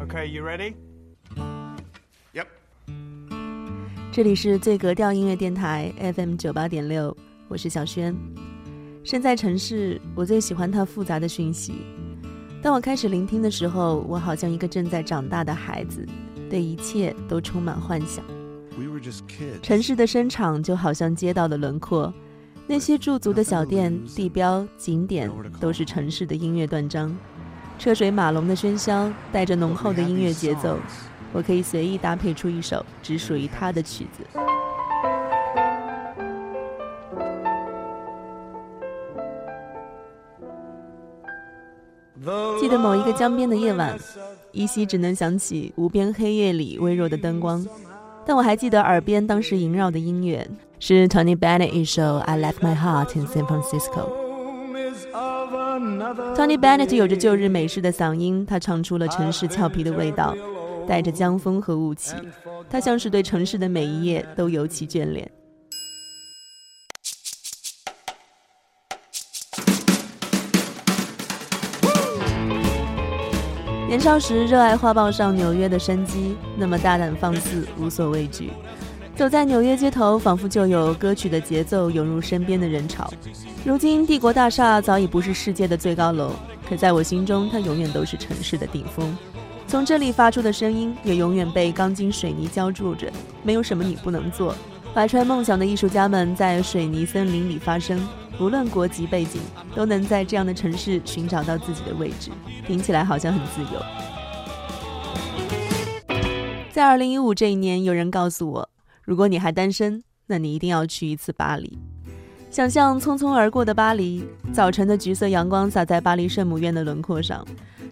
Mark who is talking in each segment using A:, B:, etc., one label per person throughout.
A: Okay, you ready?
B: Yep.
C: 这里是最格调音乐电台 FM 九八点六，我是小轩。身在城市，我最喜欢它复杂的讯息。当我开始聆听的时候，我好像一个正在长大的孩子，对一切都充满幻想。
B: We were just kids.
C: 城市的声场就好像街道的轮廓，那些驻足的小店、地标、景点，都是城市的音乐断章。车水马龙的喧嚣，带着浓厚的音乐节奏，我可以随意搭配出一首只属于他的曲子。记得某一个江边的夜晚，依稀只能想起无边黑夜里微弱的灯光，但我还记得耳边当时萦绕的音乐是 Tony Bennett 一首《I Left My Heart in San Francisco》。Tony Bennett 有着旧日美式的嗓音，他唱出了城市俏皮的味道，带着江风和雾气，他像是对城市的每一页都尤其眷恋。年少时热爱画报上纽约的生机，那么大胆放肆，无所畏惧。走在纽约街头，仿佛就有歌曲的节奏涌入身边的人潮。如今，帝国大厦早已不是世界的最高楼，可在我心中，它永远都是城市的顶峰。从这里发出的声音，也永远被钢筋水泥浇筑着。没有什么你不能做。怀揣梦想的艺术家们在水泥森林里发声，无论国籍背景，都能在这样的城市寻找到自己的位置。听起来好像很自由。在二零一五这一年，有人告诉我，如果你还单身，那你一定要去一次巴黎。想象匆匆而过的巴黎，早晨的橘色阳光洒在巴黎圣母院的轮廓上，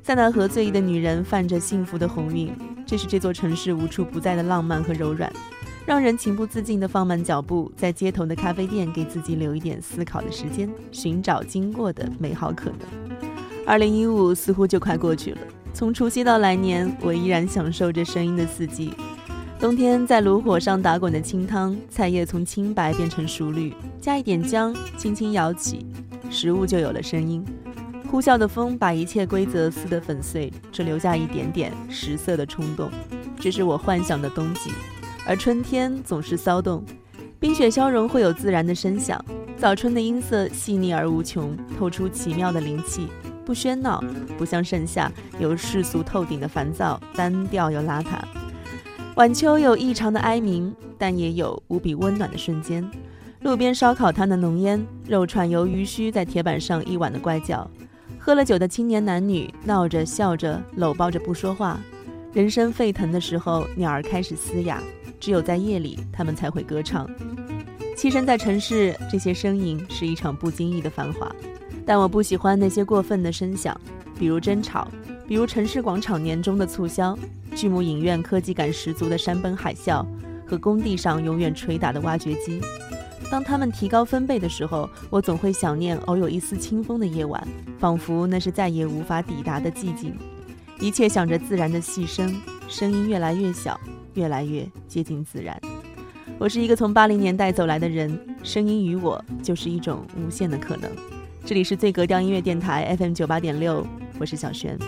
C: 塞纳河醉意的女人泛着幸福的红晕，这是这座城市无处不在的浪漫和柔软，让人情不自禁地放慢脚步，在街头的咖啡店给自己留一点思考的时间，寻找经过的美好可能。二零一五似乎就快过去了，从除夕到来年，我依然享受着声音的四季。冬天在炉火上打滚的清汤，菜叶从青白变成熟绿，加一点姜，轻轻摇起，食物就有了声音。呼啸的风把一切规则撕得粉碎，只留下一点点食色的冲动。这是我幻想的冬季，而春天总是骚动。冰雪消融会有自然的声响，早春的音色细腻而无穷，透出奇妙的灵气。不喧闹，不像盛夏有世俗透顶的烦躁，单调又邋遢。晚秋有异常的哀鸣，但也有无比温暖的瞬间。路边烧烤摊的浓烟，肉串由鱼须在铁板上一晚的怪叫。喝了酒的青年男女闹着笑着，搂抱着不说话。人声沸腾的时候，鸟儿开始嘶哑，只有在夜里，它们才会歌唱。栖身在城市，这些声音是一场不经意的繁华。但我不喜欢那些过分的声响，比如争吵，比如城市广场年终的促销，巨幕影院科技感十足的山崩海啸，和工地上永远捶打的挖掘机。当他们提高分贝的时候，我总会想念偶有一丝清风的夜晚，仿佛那是再也无法抵达的寂静。一切想着自然的细声，声音越来越小，越来越接近自然。我是一个从八零年代走来的人，声音与我就是一种无限的可能。这里是最格调音乐电台 FM 九八点六，我是小璇。